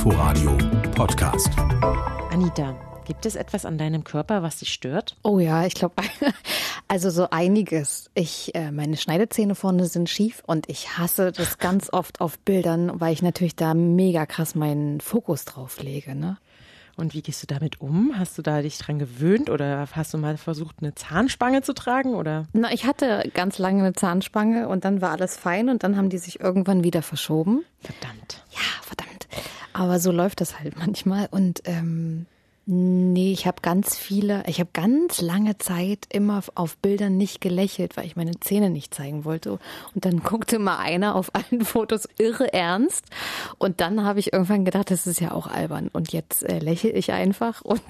Inforadio Podcast. Anita, gibt es etwas an deinem Körper, was dich stört? Oh ja, ich glaube, also so einiges. Ich, äh, meine Schneidezähne vorne sind schief und ich hasse das ganz oft auf Bildern, weil ich natürlich da mega krass meinen Fokus drauf lege. Ne? Und wie gehst du damit um? Hast du da dich dran gewöhnt oder hast du mal versucht, eine Zahnspange zu tragen? Oder? Na, ich hatte ganz lange eine Zahnspange und dann war alles fein und dann haben die sich irgendwann wieder verschoben. Verdammt. Ja, verdammt. Aber so läuft das halt manchmal. Und ähm, Nee, ich habe ganz viele, ich habe ganz lange Zeit immer auf Bildern nicht gelächelt, weil ich meine Zähne nicht zeigen wollte. Und dann guckte mal einer auf allen Fotos irre ernst. Und dann habe ich irgendwann gedacht, das ist ja auch albern. Und jetzt äh, lächle ich einfach und,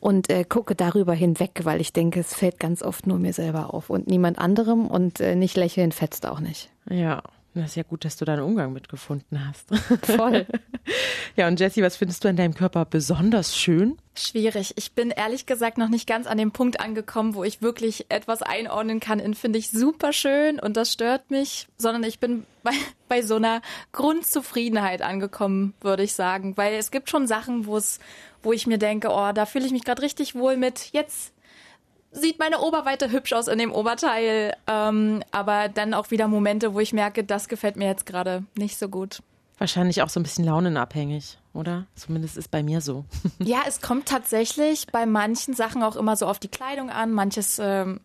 und äh, gucke darüber hinweg, weil ich denke, es fällt ganz oft nur mir selber auf und niemand anderem. Und äh, nicht lächeln fetzt auch nicht. Ja, das ist ja gut, dass du da einen Umgang mitgefunden hast. Voll. ja, und Jessie, was findest du an deinem Körper besonders schön? Schwierig. Ich bin ehrlich gesagt noch nicht ganz an dem Punkt angekommen, wo ich wirklich etwas einordnen kann in finde ich super schön und das stört mich, sondern ich bin bei, bei so einer Grundzufriedenheit angekommen, würde ich sagen. Weil es gibt schon Sachen, wo es, wo ich mir denke, oh, da fühle ich mich gerade richtig wohl mit. Jetzt sieht meine Oberweite hübsch aus in dem Oberteil. Ähm, aber dann auch wieder Momente, wo ich merke, das gefällt mir jetzt gerade nicht so gut. Wahrscheinlich auch so ein bisschen launenabhängig, oder? Zumindest ist bei mir so. ja, es kommt tatsächlich bei manchen Sachen auch immer so auf die Kleidung an. Manches ähm,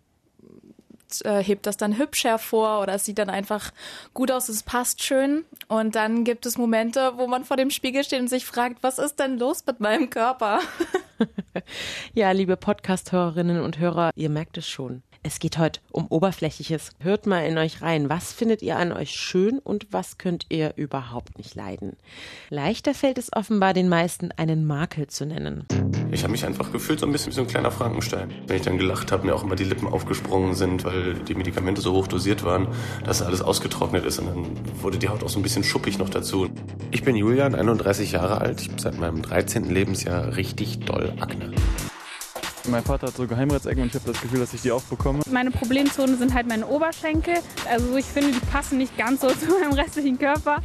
äh, hebt das dann hübsch hervor oder es sieht dann einfach gut aus, es passt schön. Und dann gibt es Momente, wo man vor dem Spiegel steht und sich fragt, was ist denn los mit meinem Körper? ja, liebe Podcast-Hörerinnen und Hörer, ihr merkt es schon. Es geht heute um Oberflächliches. Hört mal in euch rein. Was findet ihr an euch schön und was könnt ihr überhaupt nicht leiden? Leichter fällt es offenbar den meisten, einen Makel zu nennen. Ich habe mich einfach gefühlt so ein bisschen wie so ein kleiner Frankenstein. Wenn ich dann gelacht habe, mir auch immer die Lippen aufgesprungen sind, weil die Medikamente so hoch dosiert waren, dass alles ausgetrocknet ist und dann wurde die Haut auch so ein bisschen schuppig noch dazu. Ich bin Julian, 31 Jahre alt. Ich habe seit meinem 13. Lebensjahr richtig doll Akne. Mein Vater hat so Geheimratsecken und ich habe das Gefühl, dass ich die auch bekomme. Meine Problemzonen sind halt meine Oberschenkel. Also ich finde, die passen nicht ganz so zu meinem restlichen Körper.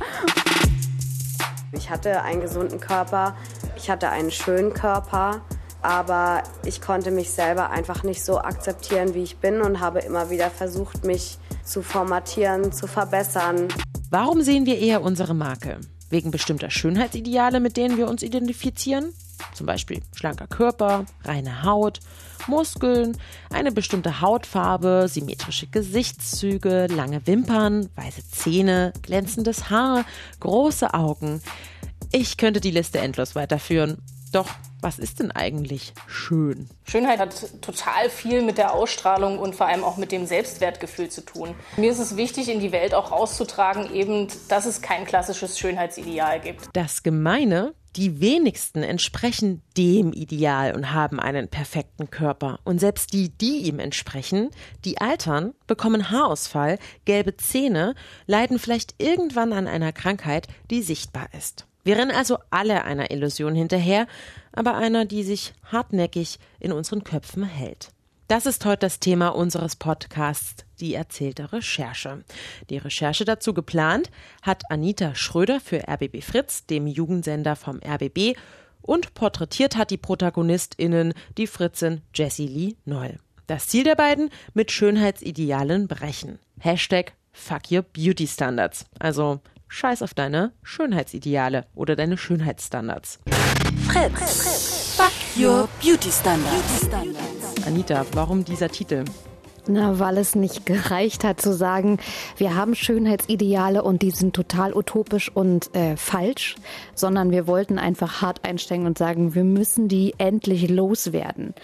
Ich hatte einen gesunden Körper, ich hatte einen schönen Körper, aber ich konnte mich selber einfach nicht so akzeptieren, wie ich bin und habe immer wieder versucht, mich zu formatieren, zu verbessern. Warum sehen wir eher unsere Marke? Wegen bestimmter Schönheitsideale, mit denen wir uns identifizieren? Zum Beispiel schlanker Körper, reine Haut, Muskeln, eine bestimmte Hautfarbe, symmetrische Gesichtszüge, lange Wimpern, weiße Zähne, glänzendes Haar, große Augen. Ich könnte die Liste endlos weiterführen. Doch was ist denn eigentlich schön? Schönheit hat total viel mit der Ausstrahlung und vor allem auch mit dem Selbstwertgefühl zu tun. Mir ist es wichtig, in die Welt auch rauszutragen, eben, dass es kein klassisches Schönheitsideal gibt. Das Gemeine, die wenigsten entsprechen dem Ideal und haben einen perfekten Körper. Und selbst die, die ihm entsprechen, die altern, bekommen Haarausfall, gelbe Zähne, leiden vielleicht irgendwann an einer Krankheit, die sichtbar ist. Wir rennen also alle einer Illusion hinterher, aber einer, die sich hartnäckig in unseren Köpfen hält. Das ist heute das Thema unseres Podcasts, die erzählte Recherche. Die Recherche dazu geplant hat Anita Schröder für RBB Fritz, dem Jugendsender vom RBB, und porträtiert hat die ProtagonistInnen die Fritzin Jessie Lee Noll. Das Ziel der beiden? Mit Schönheitsidealen brechen. Hashtag Fuck Your Beauty Standards. Also Scheiß auf deine Schönheitsideale oder deine Schönheitsstandards. Fritz. Fuck your beauty standards. Anita, warum dieser Titel? Na, weil es nicht gereicht hat zu sagen, wir haben Schönheitsideale und die sind total utopisch und äh, falsch, sondern wir wollten einfach hart einsteigen und sagen, wir müssen die endlich loswerden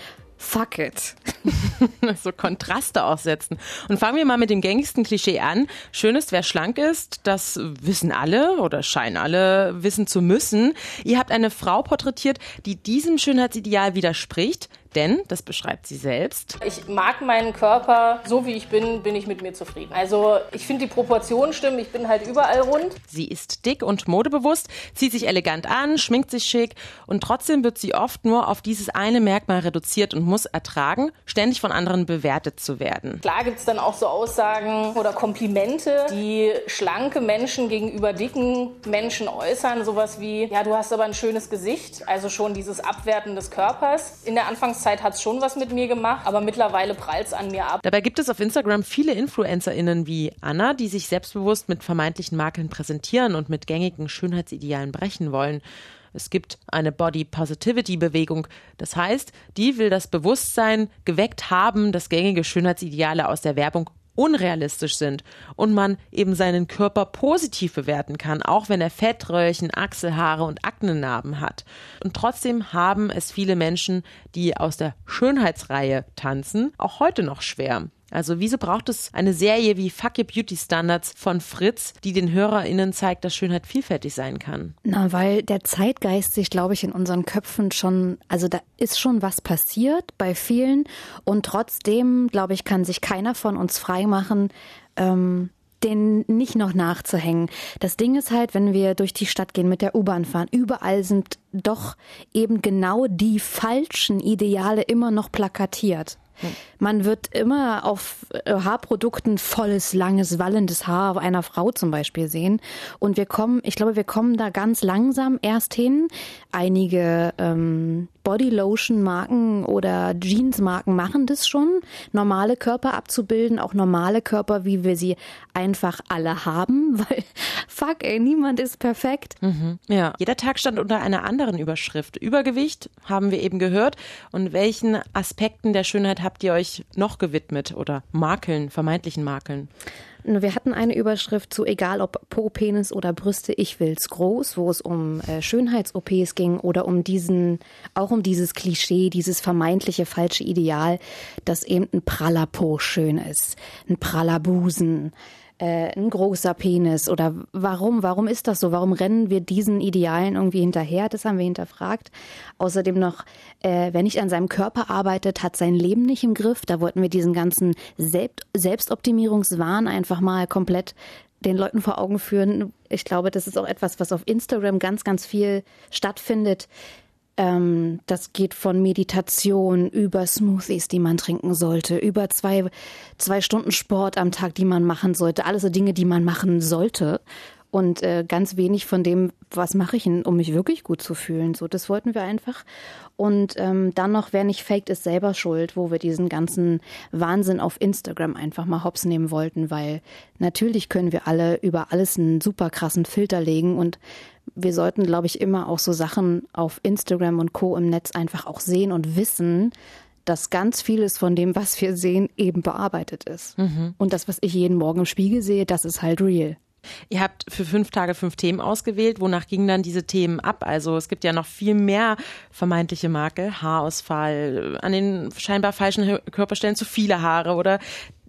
fuck it. so Kontraste aussetzen. Und fangen wir mal mit dem gängigsten Klischee an. Schön ist, wer schlank ist, das wissen alle oder scheinen alle wissen zu müssen. Ihr habt eine Frau porträtiert, die diesem Schönheitsideal widerspricht, Denn, das beschreibt sie selbst, ich mag meinen Körper, so wie ich bin, bin ich mit mir zufrieden. Also ich finde die Proportionen stimmen, ich bin halt überall rund. Sie ist dick und modebewusst, zieht sich elegant an, schminkt sich schick und trotzdem wird sie oft nur auf dieses eine Merkmal reduziert und muss ertragen, ständig von anderen bewertet zu werden. Klar gibt es dann auch so Aussagen oder Komplimente, die schlanke Menschen gegenüber dicken Menschen äußern. Sowas wie, ja, du hast aber ein schönes Gesicht. Also schon dieses Abwerten des Körpers. In der Anfangszeit hat es schon was mit mir gemacht, aber mittlerweile prallt es an mir ab. Dabei gibt es auf Instagram viele InfluencerInnen wie Anna, die sich selbstbewusst mit vermeintlichen Makeln präsentieren und mit gängigen Schönheitsidealen brechen wollen. Es gibt eine Body Positivity Bewegung. Das heißt, die will das Bewusstsein geweckt haben, dass gängige Schönheitsideale aus der Werbung unrealistisch sind und man eben seinen Körper positiv bewerten kann, auch wenn er Fettröllchen, Achselhaare und Aknenarben hat. Und trotzdem haben es viele Menschen, die aus der Schönheitsreihe tanzen, auch heute noch schwer. Also wieso braucht es eine Serie wie Fuck Your Beauty Standards von Fritz, die den HörerInnen zeigt, dass Schönheit vielfältig sein kann? Na, weil der Zeitgeist sich, glaube ich, in unseren Köpfen schon, also da ist schon was passiert bei vielen und trotzdem, glaube ich, kann sich keiner von uns freimachen, ähm, den nicht noch nachzuhängen. Das Ding ist halt, wenn wir durch die Stadt gehen, mit der U-Bahn fahren, überall sind doch eben genau die falschen Ideale immer noch plakatiert. Man wird immer auf äh, Haarprodukten volles, langes, wallendes Haar einer Frau zum Beispiel sehen. Und wir kommen, ich glaube, wir kommen da ganz langsam erst hin. Einige ähm, Bodylotion-Marken oder Jeans-Marken machen das schon, normale Körper abzubilden, auch normale Körper, wie wir sie einfach alle haben, weil fuck, ey, niemand ist perfekt. Mhm. Ja, jeder Tag stand unter einer anderen Überschrift. Übergewicht haben wir eben gehört. Und welchen Aspekten der Schönheit habt ihr euch noch gewidmet oder Makeln, vermeintlichen Makeln? Wir hatten eine Überschrift zu egal ob Po, Penis oder Brüste, ich will's groß, wo es um äh, Schönheits-OPs ging oder um diesen, auch um dieses Klischee, dieses vermeintliche falsche Ideal, dass eben ein praller Po schön ist, ein praller Busen, äh, ein großer Penis oder warum, warum ist das so? Warum rennen wir diesen Idealen irgendwie hinterher? Das haben wir hinterfragt. Außerdem noch, äh, wer nicht an seinem Körper arbeitet, hat sein Leben nicht im Griff. Da wollten wir diesen ganzen Selbst Selbstoptimierungswahn einfach mal komplett den Leuten vor Augen führen. Ich glaube, das ist auch etwas, was auf Instagram ganz, ganz viel stattfindet. Ähm, das geht von Meditation über Smoothies, die man trinken sollte, über zwei, zwei Stunden Sport am Tag, die man machen sollte. Alles so Dinge, die man machen sollte. Und äh, ganz wenig von dem, was mache ich, um mich wirklich gut zu fühlen. So, das wollten wir einfach. Und ähm, dann noch, wer nicht faked, ist selber schuld, wo wir diesen ganzen Wahnsinn auf Instagram einfach mal hops nehmen wollten, weil natürlich können wir alle über alles einen super krassen Filter legen und wir sollten, glaube ich, immer auch so Sachen auf Instagram und Co. im Netz einfach auch sehen und wissen, dass ganz vieles von dem, was wir sehen, eben bearbeitet ist. Mhm. Und das, was ich jeden Morgen im Spiegel sehe, das ist halt real. Ihr habt für fünf Tage fünf Themen ausgewählt. Wonach gingen dann diese Themen ab? Also es gibt ja noch viel mehr vermeintliche Makel. Haarausfall, an den scheinbar falschen Körperstellen zu viele Haare oder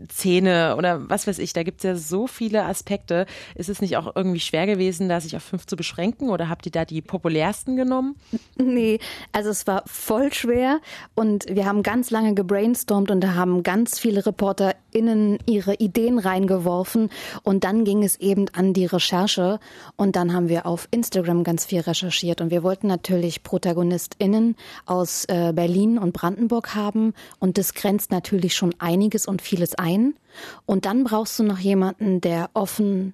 Zähne oder was weiß ich, da gibt es ja so viele Aspekte. Ist es nicht auch irgendwie schwer gewesen, da sich auf fünf zu beschränken oder habt ihr da die populärsten genommen? Nee, also es war voll schwer und wir haben ganz lange gebrainstormt und da haben ganz viele ReporterInnen ihre Ideen reingeworfen und dann ging es eben an die Recherche und dann haben wir auf Instagram ganz viel recherchiert und wir wollten natürlich ProtagonistInnen aus äh, Berlin und Brandenburg haben und das grenzt natürlich schon einiges und vieles ein ein. Und dann brauchst du noch jemanden, der offen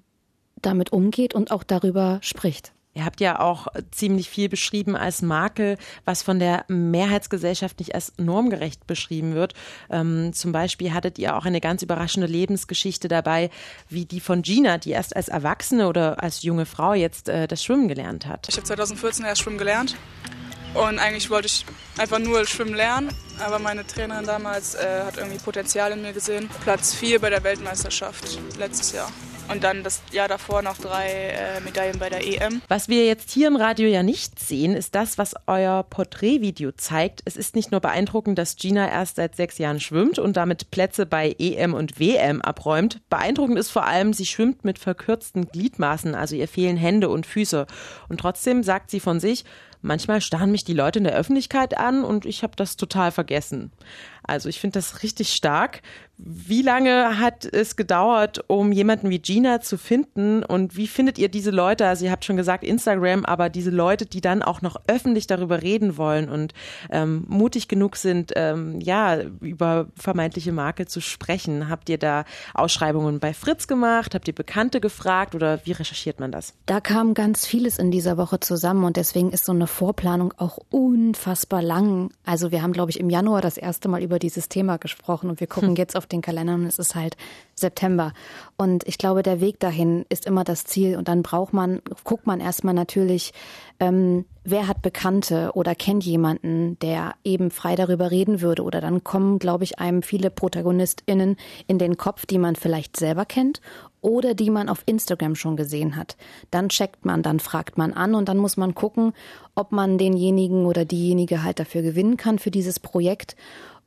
damit umgeht und auch darüber spricht. Ihr habt ja auch ziemlich viel beschrieben als Makel, was von der Mehrheitsgesellschaft nicht als normgerecht beschrieben wird. Ähm, zum Beispiel hattet ihr auch eine ganz überraschende Lebensgeschichte dabei, wie die von Gina, die erst als Erwachsene oder als junge Frau jetzt äh, das Schwimmen gelernt hat. Ich habe 2014 erst Schwimmen gelernt und eigentlich wollte ich einfach nur schwimmen lernen, aber meine Trainerin damals äh, hat irgendwie Potenzial in mir gesehen. Platz 4 bei der Weltmeisterschaft letztes Jahr. Und dann das Jahr davor noch drei äh, Medaillen bei der EM. Was wir jetzt hier im Radio ja nicht sehen, ist das, was euer Porträtvideo zeigt. Es ist nicht nur beeindruckend, dass Gina erst seit sechs Jahren schwimmt und damit Plätze bei EM und WM abräumt. Beeindruckend ist vor allem, sie schwimmt mit verkürzten Gliedmaßen, also ihr fehlen Hände und Füße. Und trotzdem sagt sie von sich, Manchmal starren mich die Leute in der Öffentlichkeit an und ich habe das total vergessen. Also ich finde das richtig stark. Wie lange hat es gedauert, um jemanden wie Gina zu finden? Und wie findet ihr diese Leute? Also ihr habt schon gesagt Instagram, aber diese Leute, die dann auch noch öffentlich darüber reden wollen und ähm, mutig genug sind, ähm, ja, über vermeintliche Marke zu sprechen. Habt ihr da Ausschreibungen bei Fritz gemacht? Habt ihr Bekannte gefragt oder wie recherchiert man das? Da kam ganz vieles in dieser Woche zusammen und deswegen ist so eine Vorplanung auch unfassbar lang. Also wir haben, glaube ich, im Januar das erste Mal über dieses Thema gesprochen und wir gucken hm. jetzt auf den Kalender und es ist halt September. Und ich glaube, der Weg dahin ist immer das Ziel und dann braucht man, guckt man erstmal natürlich, ähm, wer hat Bekannte oder kennt jemanden, der eben frei darüber reden würde. Oder dann kommen, glaube ich, einem viele ProtagonistInnen in den Kopf, die man vielleicht selber kennt oder die man auf Instagram schon gesehen hat. Dann checkt man, dann fragt man an und dann muss man gucken, ob man denjenigen oder diejenige halt dafür gewinnen kann für dieses Projekt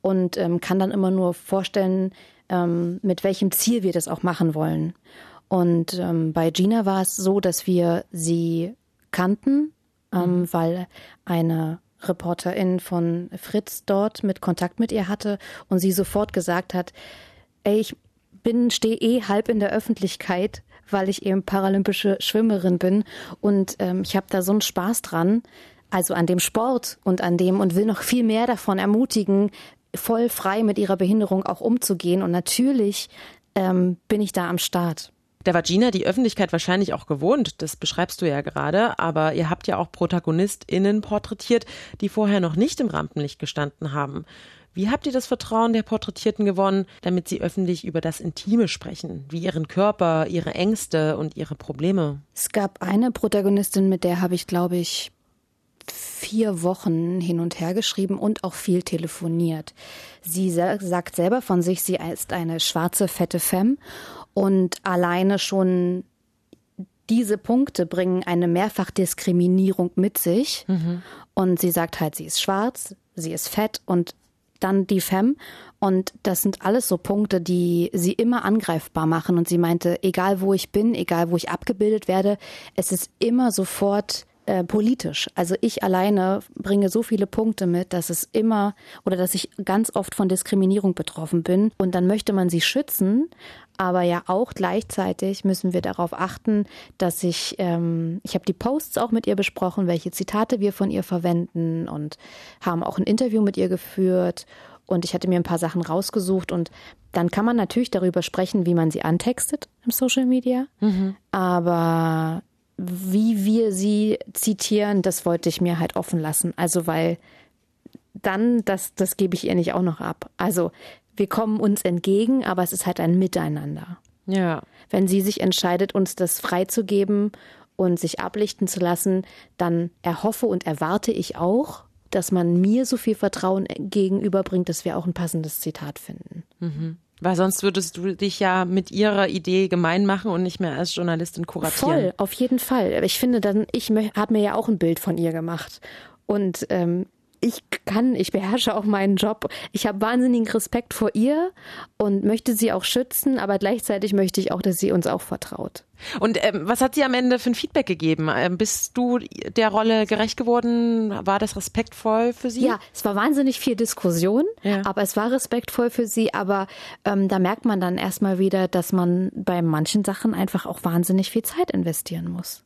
und ähm, kann dann immer nur vorstellen, ähm, mit welchem Ziel wir das auch machen wollen. Und ähm, bei Gina war es so, dass wir sie kannten, ähm, mhm. weil eine Reporterin von Fritz dort mit Kontakt mit ihr hatte und sie sofort gesagt hat, ey, ich bin, stehe eh halb in der Öffentlichkeit, weil ich eben paralympische Schwimmerin bin und ähm, ich habe da so einen Spaß dran, also an dem Sport und an dem und will noch viel mehr davon ermutigen, voll frei mit ihrer Behinderung auch umzugehen. Und natürlich ähm, bin ich da am Start. Der Vagina die Öffentlichkeit wahrscheinlich auch gewohnt, das beschreibst du ja gerade, aber ihr habt ja auch ProtagonistInnen porträtiert, die vorher noch nicht im Rampenlicht gestanden haben. Wie habt ihr das Vertrauen der Porträtierten gewonnen, damit sie öffentlich über das Intime sprechen, wie ihren Körper, ihre Ängste und ihre Probleme? Es gab eine Protagonistin, mit der habe ich, glaube ich, vier Wochen hin und her geschrieben und auch viel telefoniert. Sie sagt selber von sich, sie ist eine schwarze, fette Femme und alleine schon diese Punkte bringen eine Mehrfachdiskriminierung mit sich. Mhm. Und sie sagt halt, sie ist schwarz, sie ist fett und dann die Femme. Und das sind alles so Punkte, die sie immer angreifbar machen. Und sie meinte, egal wo ich bin, egal wo ich abgebildet werde, es ist immer sofort äh, politisch. Also ich alleine bringe so viele Punkte mit, dass es immer oder dass ich ganz oft von Diskriminierung betroffen bin. Und dann möchte man sie schützen, aber ja auch gleichzeitig müssen wir darauf achten, dass ich, ähm, ich habe die Posts auch mit ihr besprochen, welche Zitate wir von ihr verwenden und haben auch ein Interview mit ihr geführt. Und ich hatte mir ein paar Sachen rausgesucht und dann kann man natürlich darüber sprechen, wie man sie antextet im Social Media. Mhm. Aber wie wir sie zitieren, das wollte ich mir halt offen lassen. Also weil dann, das, das gebe ich ihr nicht auch noch ab. Also wir kommen uns entgegen, aber es ist halt ein Miteinander. Ja. Wenn sie sich entscheidet, uns das freizugeben und sich ablichten zu lassen, dann erhoffe und erwarte ich auch, dass man mir so viel Vertrauen gegenüberbringt, dass wir auch ein passendes Zitat finden. Mhm. Weil sonst würdest du dich ja mit ihrer Idee gemein machen und nicht mehr als Journalistin kuratieren. Voll, auf jeden Fall. Ich finde dann, ich habe mir ja auch ein Bild von ihr gemacht. Und ähm, ich kann, ich beherrsche auch meinen Job. Ich habe wahnsinnigen Respekt vor ihr und möchte sie auch schützen, aber gleichzeitig möchte ich auch, dass sie uns auch vertraut. Und ähm, was hat sie am Ende für ein Feedback gegeben? Ähm, bist du der Rolle gerecht geworden? War das respektvoll für sie? Ja, es war wahnsinnig viel Diskussion, ja. aber es war respektvoll für sie. Aber ähm, da merkt man dann erstmal wieder, dass man bei manchen Sachen einfach auch wahnsinnig viel Zeit investieren muss.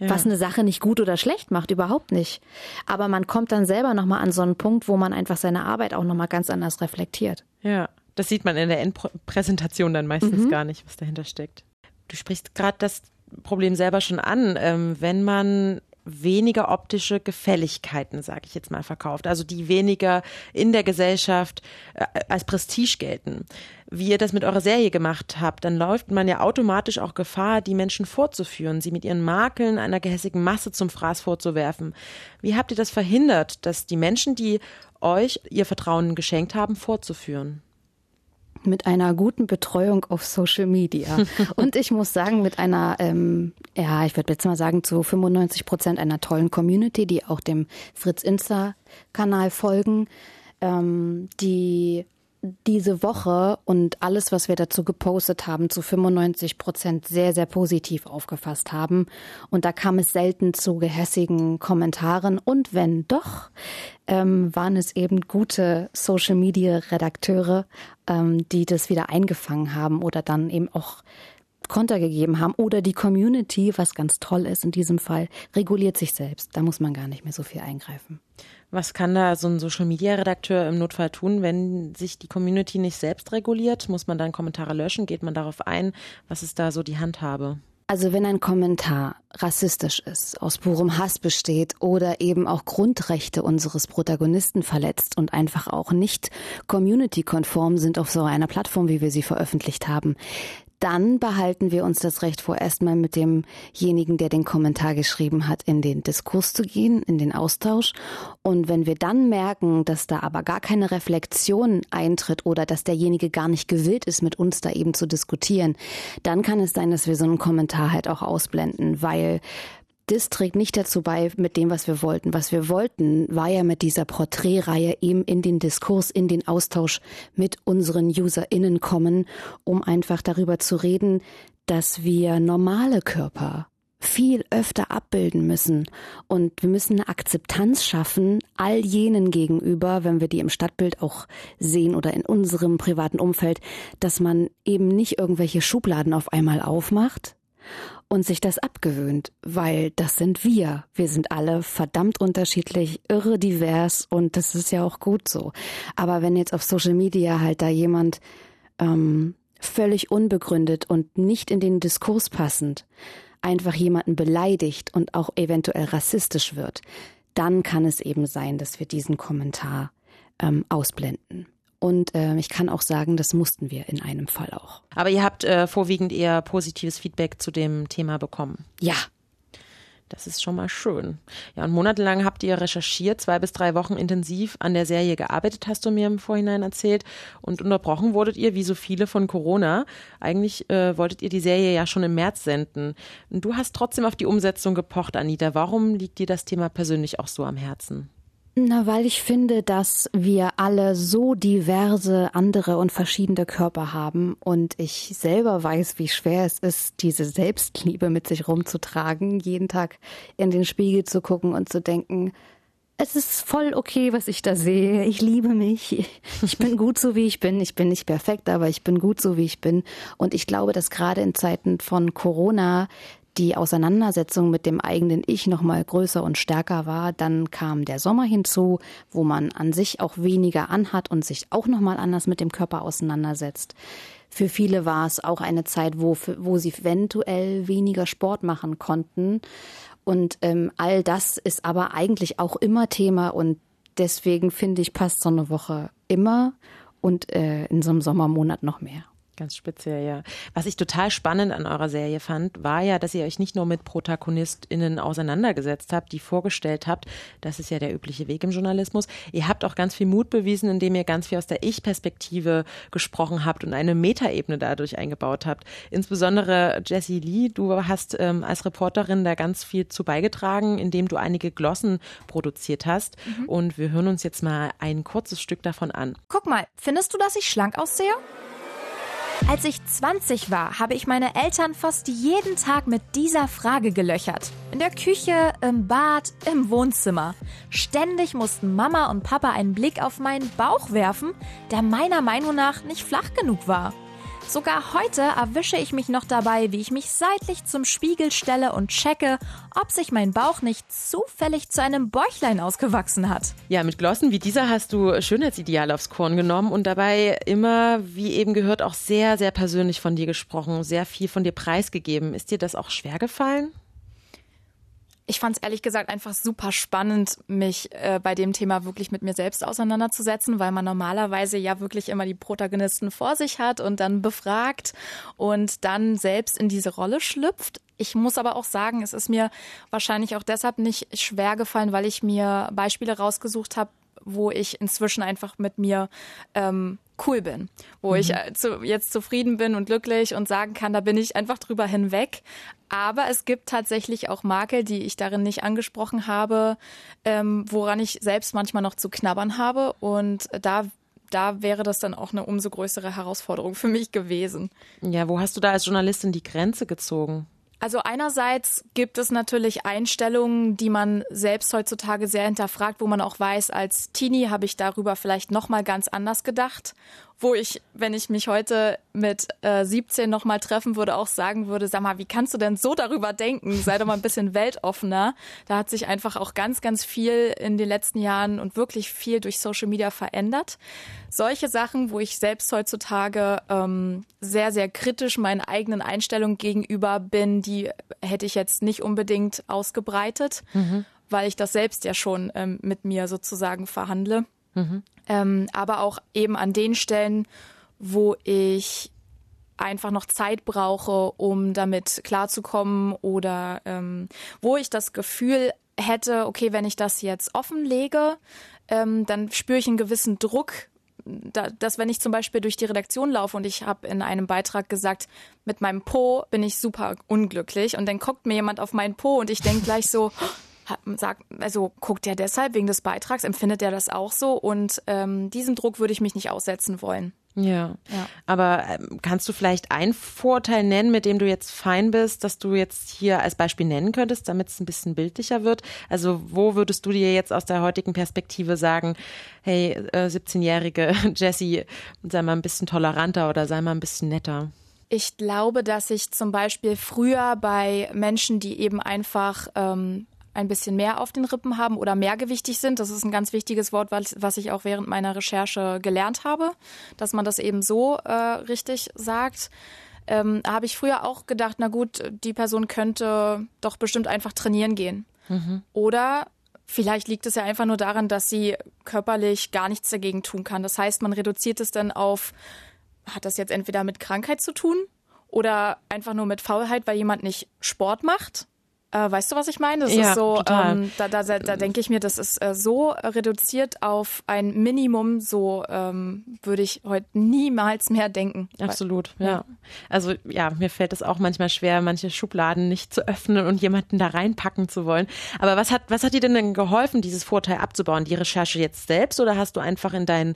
Ja. Was eine Sache nicht gut oder schlecht macht, überhaupt nicht. Aber man kommt dann selber nochmal an so einen Punkt, wo man einfach seine Arbeit auch nochmal ganz anders reflektiert. Ja, das sieht man in der Endpräsentation dann meistens mhm. gar nicht, was dahinter steckt. Du sprichst gerade das Problem selber schon an. Ähm, wenn man weniger optische Gefälligkeiten, sage ich jetzt mal, verkauft, also die weniger in der Gesellschaft äh, als Prestige gelten. Wie ihr das mit eurer Serie gemacht habt, dann läuft man ja automatisch auch Gefahr, die Menschen vorzuführen, sie mit ihren Makeln einer gehässigen Masse zum Fraß vorzuwerfen. Wie habt ihr das verhindert, dass die Menschen, die euch ihr Vertrauen geschenkt haben, vorzuführen? Mit einer guten Betreuung auf Social Media. Und ich muss sagen, mit einer, ähm, ja, ich würde jetzt mal sagen, zu 95 Prozent einer tollen Community, die auch dem Fritz Insta-Kanal folgen, ähm, die diese Woche und alles, was wir dazu gepostet haben, zu 95 Prozent sehr, sehr positiv aufgefasst haben. Und da kam es selten zu gehässigen Kommentaren. Und wenn doch, ähm, waren es eben gute Social-Media-Redakteure, ähm, die das wieder eingefangen haben oder dann eben auch Konter gegeben haben oder die Community, was ganz toll ist in diesem Fall, reguliert sich selbst. Da muss man gar nicht mehr so viel eingreifen. Was kann da so ein Social-Media-Redakteur im Notfall tun, wenn sich die Community nicht selbst reguliert? Muss man dann Kommentare löschen? Geht man darauf ein? Was ist da so die Handhabe? Also wenn ein Kommentar rassistisch ist, aus purem Hass besteht oder eben auch Grundrechte unseres Protagonisten verletzt und einfach auch nicht community-konform sind auf so einer Plattform, wie wir sie veröffentlicht haben, dann behalten wir uns das Recht vor, erstmal mit demjenigen, der den Kommentar geschrieben hat, in den Diskurs zu gehen, in den Austausch. Und wenn wir dann merken, dass da aber gar keine Reflexion eintritt oder dass derjenige gar nicht gewillt ist, mit uns da eben zu diskutieren, dann kann es sein, dass wir so einen Kommentar halt auch ausblenden, weil das trägt nicht dazu bei mit dem, was wir wollten. Was wir wollten, war ja mit dieser Porträtreihe eben in den Diskurs, in den Austausch mit unseren UserInnen kommen, um einfach darüber zu reden, dass wir normale Körper viel öfter abbilden müssen. Und wir müssen eine Akzeptanz schaffen, all jenen gegenüber, wenn wir die im Stadtbild auch sehen oder in unserem privaten Umfeld, dass man eben nicht irgendwelche Schubladen auf einmal aufmacht und sich das abgewöhnt, weil das sind wir. Wir sind alle verdammt unterschiedlich, irre divers und das ist ja auch gut so. Aber wenn jetzt auf Social Media halt da jemand ähm, völlig unbegründet und nicht in den Diskurs passend einfach jemanden beleidigt und auch eventuell rassistisch wird, dann kann es eben sein, dass wir diesen Kommentar ähm, ausblenden. Und äh, ich kann auch sagen, das mussten wir in einem Fall auch. Aber ihr habt äh, vorwiegend eher positives Feedback zu dem Thema bekommen. Ja. Das ist schon mal schön. Ja, und monatelang habt ihr recherchiert, zwei bis drei Wochen intensiv an der Serie gearbeitet, hast du mir im Vorhinein erzählt. Und unterbrochen wurdet ihr, wie so viele, von Corona. Eigentlich äh, wolltet ihr die Serie ja schon im März senden. Und du hast trotzdem auf die Umsetzung gepocht, Anita. Warum liegt dir das Thema persönlich auch so am Herzen? Na, weil ich finde, dass wir alle so diverse andere und verschiedene Körper haben und ich selber weiß, wie schwer es ist, diese Selbstliebe mit sich rumzutragen, jeden Tag in den Spiegel zu gucken und zu denken, es ist voll okay, was ich da sehe. Ich liebe mich. Ich bin gut so, wie ich bin. Ich bin nicht perfekt, aber ich bin gut so, wie ich bin. Und ich glaube, dass gerade in Zeiten von Corona die Auseinandersetzung mit dem eigenen Ich noch mal größer und stärker war. Dann kam der Sommer hinzu, wo man an sich auch weniger anhat und sich auch noch mal anders mit dem Körper auseinandersetzt. Für viele war es auch eine Zeit, wo, wo sie eventuell weniger Sport machen konnten. Und ähm, all das ist aber eigentlich auch immer Thema und deswegen finde ich, passt so eine Woche immer und äh, in so einem Sommermonat noch mehr. Ganz speziell, ja. Was ich total spannend an eurer Serie fand, war ja, dass ihr euch nicht nur mit ProtagonistInnen auseinandergesetzt habt, die vorgestellt habt, das ist ja der übliche Weg im Journalismus. Ihr habt auch ganz viel Mut bewiesen, indem ihr ganz viel aus der Ich-Perspektive gesprochen habt und eine Metaebene dadurch eingebaut habt. Insbesondere Jessie Lee, du hast ähm, als Reporterin da ganz viel zu beigetragen, indem du einige Glossen produziert hast. Mhm. Und wir hören uns jetzt mal ein kurzes Stück davon an. Guck mal, findest du, dass ich schlank aussehe? Als ich 20 war, habe ich meine Eltern fast jeden Tag mit dieser Frage gelöchert. In der Küche, im Bad, im Wohnzimmer. Ständig mussten Mama und Papa einen Blick auf meinen Bauch werfen, der meiner Meinung nach nicht flach genug war. Sogar heute erwische ich mich noch dabei, wie ich mich seitlich zum Spiegel stelle und checke, ob sich mein Bauch nicht zufällig zu einem Bäuchlein ausgewachsen hat. Ja, mit Glossen wie dieser hast du Schönheitsideal aufs Korn genommen und dabei immer, wie eben gehört, auch sehr, sehr persönlich von dir gesprochen, sehr viel von dir preisgegeben. Ist dir das auch schwer gefallen? Ich fand es ehrlich gesagt einfach super spannend, mich äh, bei dem Thema wirklich mit mir selbst auseinanderzusetzen, weil man normalerweise ja wirklich immer die Protagonisten vor sich hat und dann befragt und dann selbst in diese Rolle schlüpft. Ich muss aber auch sagen, es ist mir wahrscheinlich auch deshalb nicht schwer gefallen, weil ich mir Beispiele rausgesucht habe, wo ich inzwischen einfach mit mir ähm, cool bin, wo mhm. ich äh, zu, jetzt zufrieden bin und glücklich und sagen kann, da bin ich einfach drüber hinweg. Aber es gibt tatsächlich auch Makel, die ich darin nicht angesprochen habe, ähm, woran ich selbst manchmal noch zu knabbern habe. Und da da wäre das dann auch eine umso größere Herausforderung für mich gewesen. Ja, wo hast du da als Journalistin die Grenze gezogen? Also einerseits gibt es natürlich Einstellungen, die man selbst heutzutage sehr hinterfragt, wo man auch weiß, als Teenie habe ich darüber vielleicht noch mal ganz anders gedacht wo ich, wenn ich mich heute mit äh, 17 nochmal treffen würde, auch sagen würde, sag mal, wie kannst du denn so darüber denken? Sei doch mal ein bisschen weltoffener. Da hat sich einfach auch ganz, ganz viel in den letzten Jahren und wirklich viel durch Social Media verändert. Solche Sachen, wo ich selbst heutzutage ähm, sehr, sehr kritisch meinen eigenen Einstellungen gegenüber bin, die hätte ich jetzt nicht unbedingt ausgebreitet, mhm. weil ich das selbst ja schon ähm, mit mir sozusagen verhandle. Mhm. Ähm, aber auch eben an den Stellen, wo ich einfach noch Zeit brauche, um damit klarzukommen oder ähm, wo ich das Gefühl hätte, okay, wenn ich das jetzt offenlege, ähm, dann spüre ich einen gewissen Druck, da, dass wenn ich zum Beispiel durch die Redaktion laufe und ich habe in einem Beitrag gesagt, mit meinem Po bin ich super unglücklich und dann guckt mir jemand auf meinen Po und ich denke gleich so, sagt, also guckt er deshalb wegen des Beitrags, empfindet er das auch so und ähm, diesem Druck würde ich mich nicht aussetzen wollen. Ja. ja. Aber ähm, kannst du vielleicht einen Vorteil nennen, mit dem du jetzt fein bist, dass du jetzt hier als Beispiel nennen könntest, damit es ein bisschen bildlicher wird? Also wo würdest du dir jetzt aus der heutigen Perspektive sagen, hey, äh, 17-jährige Jessie, sei mal ein bisschen toleranter oder sei mal ein bisschen netter? Ich glaube, dass ich zum Beispiel früher bei Menschen, die eben einfach ähm, ein bisschen mehr auf den Rippen haben oder mehrgewichtig sind. Das ist ein ganz wichtiges Wort, was, was ich auch während meiner Recherche gelernt habe, dass man das eben so äh, richtig sagt. Ähm, habe ich früher auch gedacht, na gut, die Person könnte doch bestimmt einfach trainieren gehen. Mhm. Oder vielleicht liegt es ja einfach nur daran, dass sie körperlich gar nichts dagegen tun kann. Das heißt, man reduziert es dann auf, hat das jetzt entweder mit Krankheit zu tun oder einfach nur mit Faulheit, weil jemand nicht Sport macht äh, weißt du, was ich meine? Das ja, ist so, ähm, da, da, da denke ich mir, das ist äh, so reduziert auf ein Minimum, so ähm, würde ich heute niemals mehr denken. Absolut, ja. ja. Also ja, mir fällt es auch manchmal schwer, manche Schubladen nicht zu öffnen und jemanden da reinpacken zu wollen. Aber was hat, was hat dir denn, denn geholfen, dieses Vorteil abzubauen? Die Recherche jetzt selbst oder hast du einfach in deinen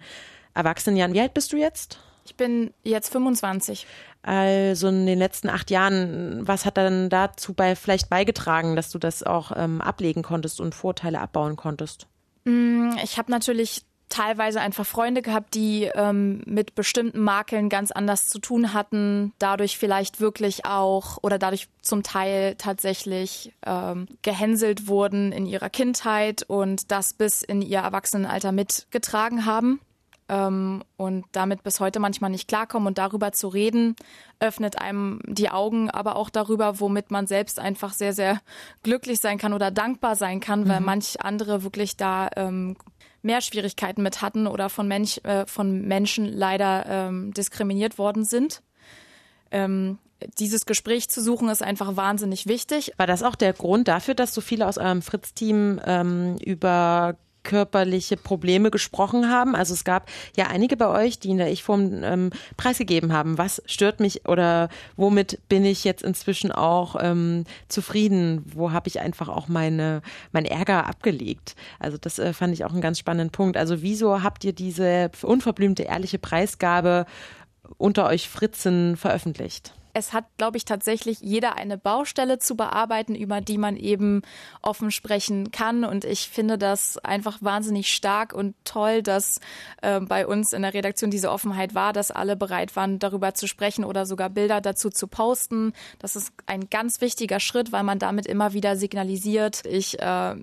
Erwachsenenjahren, wie alt bist du jetzt? Ich bin jetzt 25. Also in den letzten acht Jahren, was hat dann dazu bei vielleicht beigetragen, dass du das auch ähm, ablegen konntest und Vorteile abbauen konntest? Mm, ich habe natürlich teilweise einfach Freunde gehabt, die ähm, mit bestimmten Makeln ganz anders zu tun hatten, dadurch vielleicht wirklich auch oder dadurch zum Teil tatsächlich ähm, gehänselt wurden in ihrer Kindheit und das bis in ihr Erwachsenenalter mitgetragen haben ähm, und damit bis heute manchmal nicht klarkommen. Und darüber zu reden, öffnet einem die Augen, aber auch darüber, womit man selbst einfach sehr, sehr glücklich sein kann oder dankbar sein kann, mhm. weil manch andere wirklich da ähm, mehr Schwierigkeiten mit hatten oder von, Mensch, äh, von Menschen leider ähm, diskriminiert worden sind. Ähm, dieses Gespräch zu suchen ist einfach wahnsinnig wichtig. War das auch der Grund dafür, dass so viele aus eurem Fritz-Team ähm, über körperliche Probleme gesprochen haben. Also es gab ja einige bei euch, die in der Ich-Form ähm, preisgegeben haben. Was stört mich oder womit bin ich jetzt inzwischen auch ähm, zufrieden? Wo habe ich einfach auch meine, mein Ärger abgelegt? Also das äh, fand ich auch einen ganz spannenden Punkt. Also wieso habt ihr diese unverblümte, ehrliche Preisgabe unter euch Fritzen veröffentlicht? Es hat, glaube ich, tatsächlich jeder eine Baustelle zu bearbeiten, über die man eben offen sprechen kann. Und ich finde das einfach wahnsinnig stark und toll, dass äh, bei uns in der Redaktion diese Offenheit war, dass alle bereit waren, darüber zu sprechen oder sogar Bilder dazu zu posten. Das ist ein ganz wichtiger Schritt, weil man damit immer wieder signalisiert, ich äh,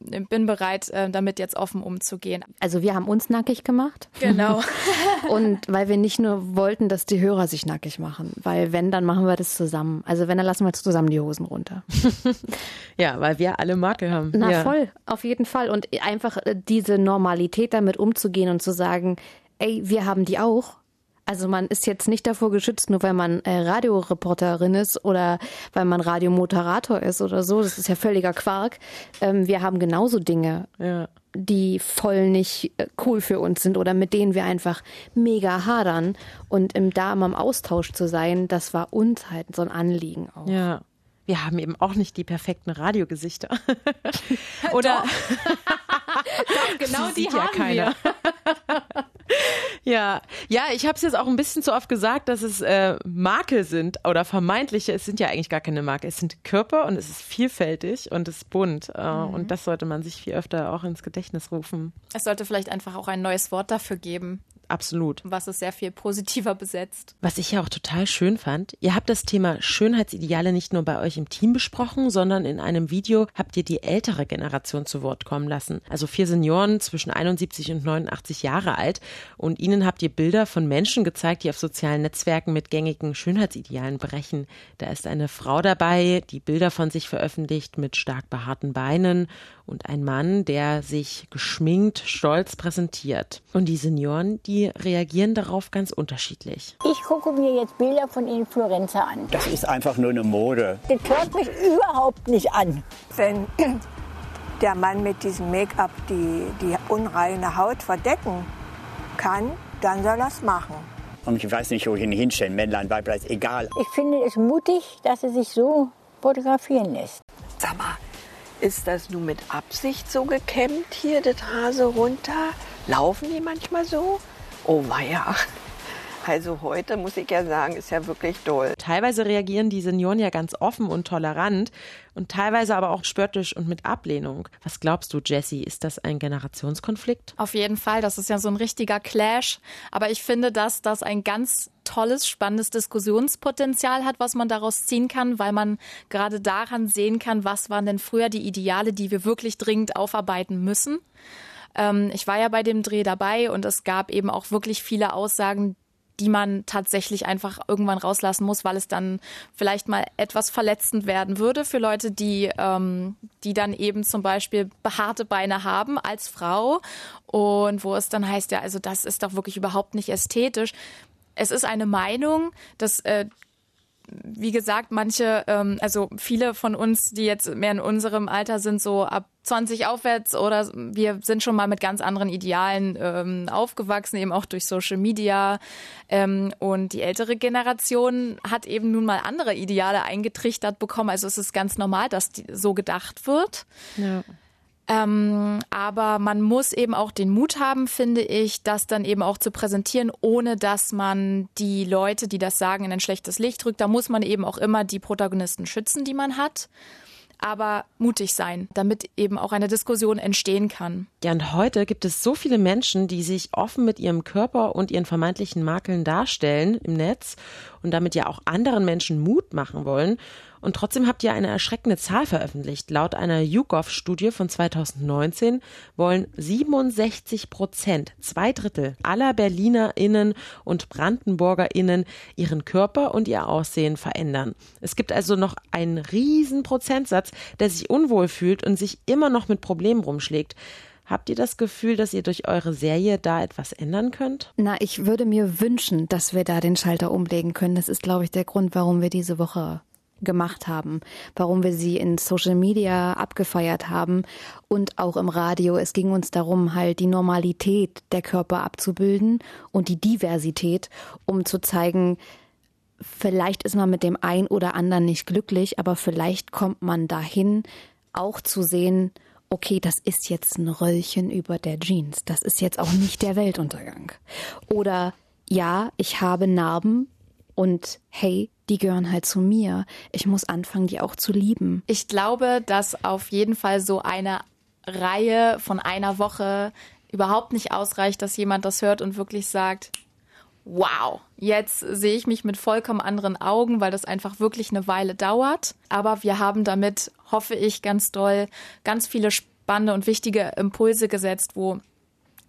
bin bereit, äh, damit jetzt offen umzugehen. Also wir haben uns nackig gemacht. Genau. Und weil wir nicht nur wollten, dass die Hörer sich nackig machen, weil wenn, dann machen wir das zusammen. Also wenn, dann lassen wir zusammen die Hosen runter. ja, weil wir alle Makel haben. Na ja. voll, auf jeden Fall. Und einfach äh, diese Normalität damit umzugehen und zu sagen, ey, wir haben die auch also man ist jetzt nicht davor geschützt, nur weil man äh, Radioreporterin ist oder weil man Radiomoderator ist oder so. Das ist ja völliger Quark. Ähm, wir haben genauso Dinge, ja. die voll nicht äh, cool für uns sind oder mit denen wir einfach mega hadern. Und im da im Austausch zu sein, das war uns halt so ein Anliegen auch. Ja wir haben eben auch nicht die perfekten Radiogesichter. Oder Doch, genau die haben ja keiner. wir. Ja, ja, ich habe es jetzt auch ein bisschen zu oft gesagt, dass es äh, Makel sind oder vermeintliche. Es sind ja eigentlich gar keine Makel. Es sind Körper und es ist vielfältig und es ist bunt. Äh, mhm. Und das sollte man sich viel öfter auch ins Gedächtnis rufen. Es sollte vielleicht einfach auch ein neues Wort dafür geben. Absolut. Was es sehr viel positiver besetzt. Was ich ja auch total schön fand, ihr habt das Thema Schönheitsideale nicht nur bei euch im Team besprochen, sondern in einem Video habt ihr die ältere Generation zu Wort kommen lassen. Also vier Senioren zwischen 71 und 89 Jahre alt. Und ihnen habt ihr Bilder von Menschen gezeigt, die auf sozialen Netzwerken mit gängigen Schönheitsidealen brechen. Da ist eine Frau dabei, die Bilder von sich veröffentlicht mit stark behaarten Beinen und ein Mann, der sich geschminkt, stolz präsentiert. Und die Senioren, die reagieren darauf ganz unterschiedlich. Ich gucke mir jetzt Bilder von Influencer an. Das ist einfach nur eine Mode. Das hört mich überhaupt nicht an. Wenn der Mann mit diesem Make-up die, die unreine Haut verdecken kann, dann soll er es machen. Und ich weiß nicht, wo ich ihn hinstellen, Männlein, Weiblein, ist egal. Ich finde es mutig, dass er sich so fotografieren lässt. Sag mal, ist das nun mit Absicht so gekämmt hier, das Hase runter? Laufen die manchmal so? Oh weia. Also heute muss ich ja sagen, ist ja wirklich doll. Teilweise reagieren die Senioren ja ganz offen und tolerant und teilweise aber auch spöttisch und mit Ablehnung. Was glaubst du, Jessie? Ist das ein Generationskonflikt? Auf jeden Fall. Das ist ja so ein richtiger Clash. Aber ich finde, dass das ein ganz tolles, spannendes Diskussionspotenzial hat, was man daraus ziehen kann, weil man gerade daran sehen kann, was waren denn früher die Ideale, die wir wirklich dringend aufarbeiten müssen. Ähm, ich war ja bei dem Dreh dabei und es gab eben auch wirklich viele Aussagen, die man tatsächlich einfach irgendwann rauslassen muss, weil es dann vielleicht mal etwas verletzend werden würde für Leute, die, ähm, die dann eben zum Beispiel behaarte Beine haben als Frau und wo es dann heißt, ja, also das ist doch wirklich überhaupt nicht ästhetisch. Es ist eine Meinung, dass äh, wie gesagt, manche, ähm, also viele von uns, die jetzt mehr in unserem Alter sind, so ab 20 aufwärts oder wir sind schon mal mit ganz anderen Idealen ähm, aufgewachsen, eben auch durch Social Media. Ähm, und die ältere Generation hat eben nun mal andere Ideale eingetrichtert bekommen. Also es ist ganz normal, dass die, so gedacht wird. Ja. Ähm, aber man muss eben auch den Mut haben, finde ich, das dann eben auch zu präsentieren, ohne dass man die Leute, die das sagen, in ein schlechtes Licht drückt. Da muss man eben auch immer die Protagonisten schützen, die man hat aber mutig sein, damit eben auch eine Diskussion entstehen kann. Ja, und heute gibt es so viele Menschen, die sich offen mit ihrem Körper und ihren vermeintlichen Makeln darstellen im Netz und damit ja auch anderen Menschen Mut machen wollen. Und trotzdem habt ihr eine erschreckende Zahl veröffentlicht. Laut einer YouGov-Studie von 2019 wollen 67 Prozent, zwei Drittel aller BerlinerInnen und BrandenburgerInnen ihren Körper und ihr Aussehen verändern. Es gibt also noch einen riesen Prozentsatz, der sich unwohl fühlt und sich immer noch mit Problemen rumschlägt. Habt ihr das Gefühl, dass ihr durch eure Serie da etwas ändern könnt? Na, ich würde mir wünschen, dass wir da den Schalter umlegen können. Das ist, glaube ich, der Grund, warum wir diese Woche gemacht haben, warum wir sie in Social Media abgefeiert haben und auch im Radio. Es ging uns darum, halt die Normalität der Körper abzubilden und die Diversität, um zu zeigen, vielleicht ist man mit dem einen oder anderen nicht glücklich, aber vielleicht kommt man dahin, auch zu sehen, okay, das ist jetzt ein Röllchen über der Jeans. Das ist jetzt auch nicht der Weltuntergang. Oder ja, ich habe Narben und hey, die gehören halt zu mir. Ich muss anfangen, die auch zu lieben. Ich glaube, dass auf jeden Fall so eine Reihe von einer Woche überhaupt nicht ausreicht, dass jemand das hört und wirklich sagt, wow, jetzt sehe ich mich mit vollkommen anderen Augen, weil das einfach wirklich eine Weile dauert. Aber wir haben damit, hoffe ich, ganz doll ganz viele spannende und wichtige Impulse gesetzt, wo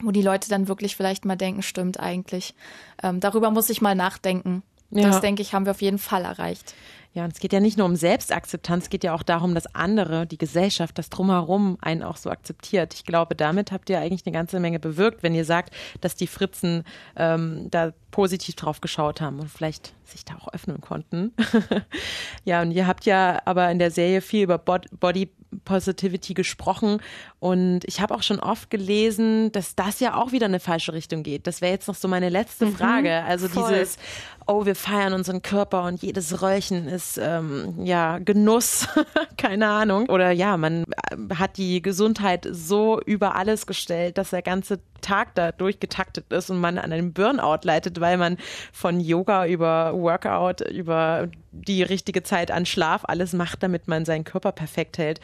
wo die Leute dann wirklich vielleicht mal denken, stimmt eigentlich. Ähm, darüber muss ich mal nachdenken. Ja. Das, denke ich, haben wir auf jeden Fall erreicht. Ja, und es geht ja nicht nur um Selbstakzeptanz, es geht ja auch darum, dass andere, die Gesellschaft, das Drumherum einen auch so akzeptiert. Ich glaube, damit habt ihr eigentlich eine ganze Menge bewirkt, wenn ihr sagt, dass die Fritzen ähm, da positiv drauf geschaut haben und vielleicht sich da auch öffnen konnten. ja, und ihr habt ja aber in der Serie viel über Body Positivity gesprochen und ich habe auch schon oft gelesen, dass das ja auch wieder in eine falsche Richtung geht. Das wäre jetzt noch so meine letzte mhm, Frage. Also voll. dieses, oh, wir feiern unseren Körper und jedes Röllchen ist ähm, ja Genuss, keine Ahnung. Oder ja, man äh, hat die Gesundheit so über alles gestellt, dass der ganze Tag da durchgetaktet ist und man an einem Burnout leitet, weil man von Yoga über Workout, über die richtige Zeit an Schlaf alles macht, damit man seinen Körper perfekt hält.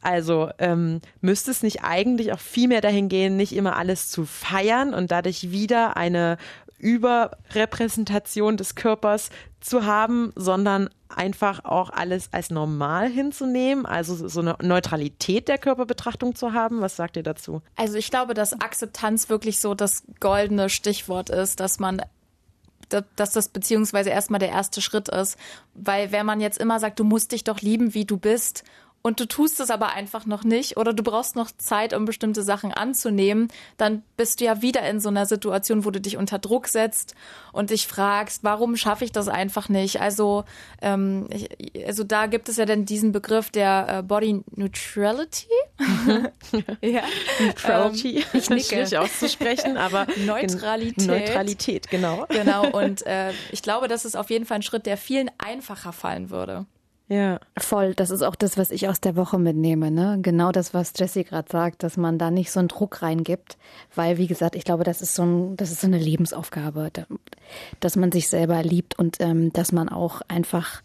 Also ähm, müsste es nicht eigentlich auch viel mehr dahin gehen, nicht immer alles zu feiern und dadurch wieder eine Überrepräsentation des Körpers zu haben, sondern einfach auch alles als normal hinzunehmen, also so eine Neutralität der Körperbetrachtung zu haben. Was sagt ihr dazu? Also ich glaube, dass Akzeptanz wirklich so das goldene Stichwort ist, dass man dass das beziehungsweise erstmal der erste Schritt ist. Weil wenn man jetzt immer sagt, du musst dich doch lieben, wie du bist und du tust es aber einfach noch nicht oder du brauchst noch Zeit, um bestimmte Sachen anzunehmen, dann bist du ja wieder in so einer Situation, wo du dich unter Druck setzt und dich fragst, warum schaffe ich das einfach nicht? Also, ähm, ich, also da gibt es ja dann diesen Begriff der äh, Body Neutrality. ja. Neutrality. Ähm, ich nicke. Schwierig auszusprechen, aber Neutralität. Neutralität, genau. Genau. Und äh, ich glaube, das ist auf jeden Fall ein Schritt, der vielen einfacher fallen würde. Ja. Voll. Das ist auch das, was ich aus der Woche mitnehme. Ne? Genau das, was Jessie gerade sagt, dass man da nicht so einen Druck reingibt. Weil, wie gesagt, ich glaube, das ist so, ein, das ist so eine Lebensaufgabe, dass man sich selber liebt und ähm, dass man auch einfach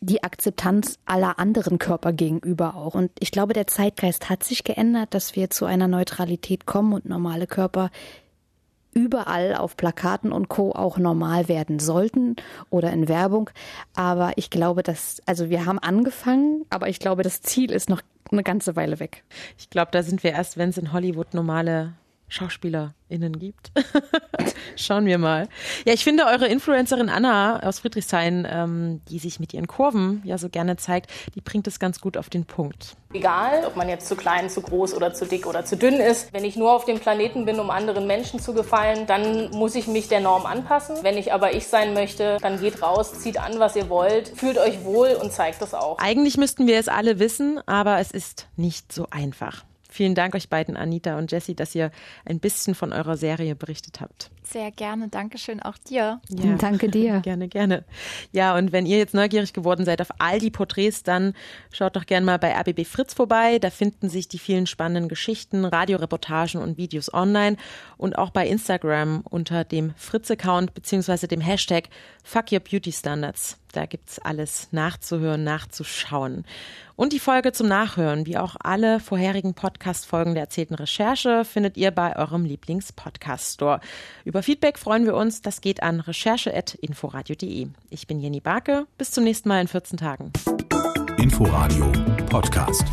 die Akzeptanz aller anderen Körper gegenüber auch. Und ich glaube, der Zeitgeist hat sich geändert, dass wir zu einer Neutralität kommen und normale Körper überall auf Plakaten und Co. auch normal werden sollten oder in Werbung. Aber ich glaube, dass, also wir haben angefangen, aber ich glaube, das Ziel ist noch eine ganze Weile weg. Ich glaube, da sind wir erst, wenn es in Hollywood normale SchauspielerInnen gibt. Schauen wir mal. Ja, ich finde eure Influencerin Anna aus Friedrichshain, ähm, die sich mit ihren Kurven ja so gerne zeigt, die bringt es ganz gut auf den Punkt. Egal, ob man jetzt zu klein, zu groß oder zu dick oder zu dünn ist, wenn ich nur auf dem Planeten bin, um anderen Menschen zu gefallen, dann muss ich mich der Norm anpassen. Wenn ich aber ich sein möchte, dann geht raus, zieht an, was ihr wollt, fühlt euch wohl und zeigt das auch. Eigentlich müssten wir es alle wissen, aber es ist nicht so einfach. Vielen Dank euch beiden, Anita und Jessie, dass ihr ein bisschen von eurer Serie berichtet habt. Sehr gerne. Dankeschön auch dir. Ja, Danke dir. Gerne, gerne. Ja, und wenn ihr jetzt neugierig geworden seid auf all die Porträts, dann schaut doch gerne mal bei RBB Fritz vorbei. Da finden sich die vielen spannenden Geschichten, Radioreportagen und Videos online und auch bei Instagram unter dem Fritz-Account beziehungsweise dem Hashtag Fuck Your Beauty Standards. Da gibt's alles nachzuhören, nachzuschauen. Und die Folge zum Nachhören, wie auch alle vorherigen Podcast-Folgen der erzählten Recherche, findet ihr bei eurem Lieblings-Podcast-Store. Über Feedback freuen wir uns. Das geht an recherche.inforadio.de. Ich bin Jenny Barke. Bis zum nächsten Mal in 14 Tagen. Inforadio Podcast.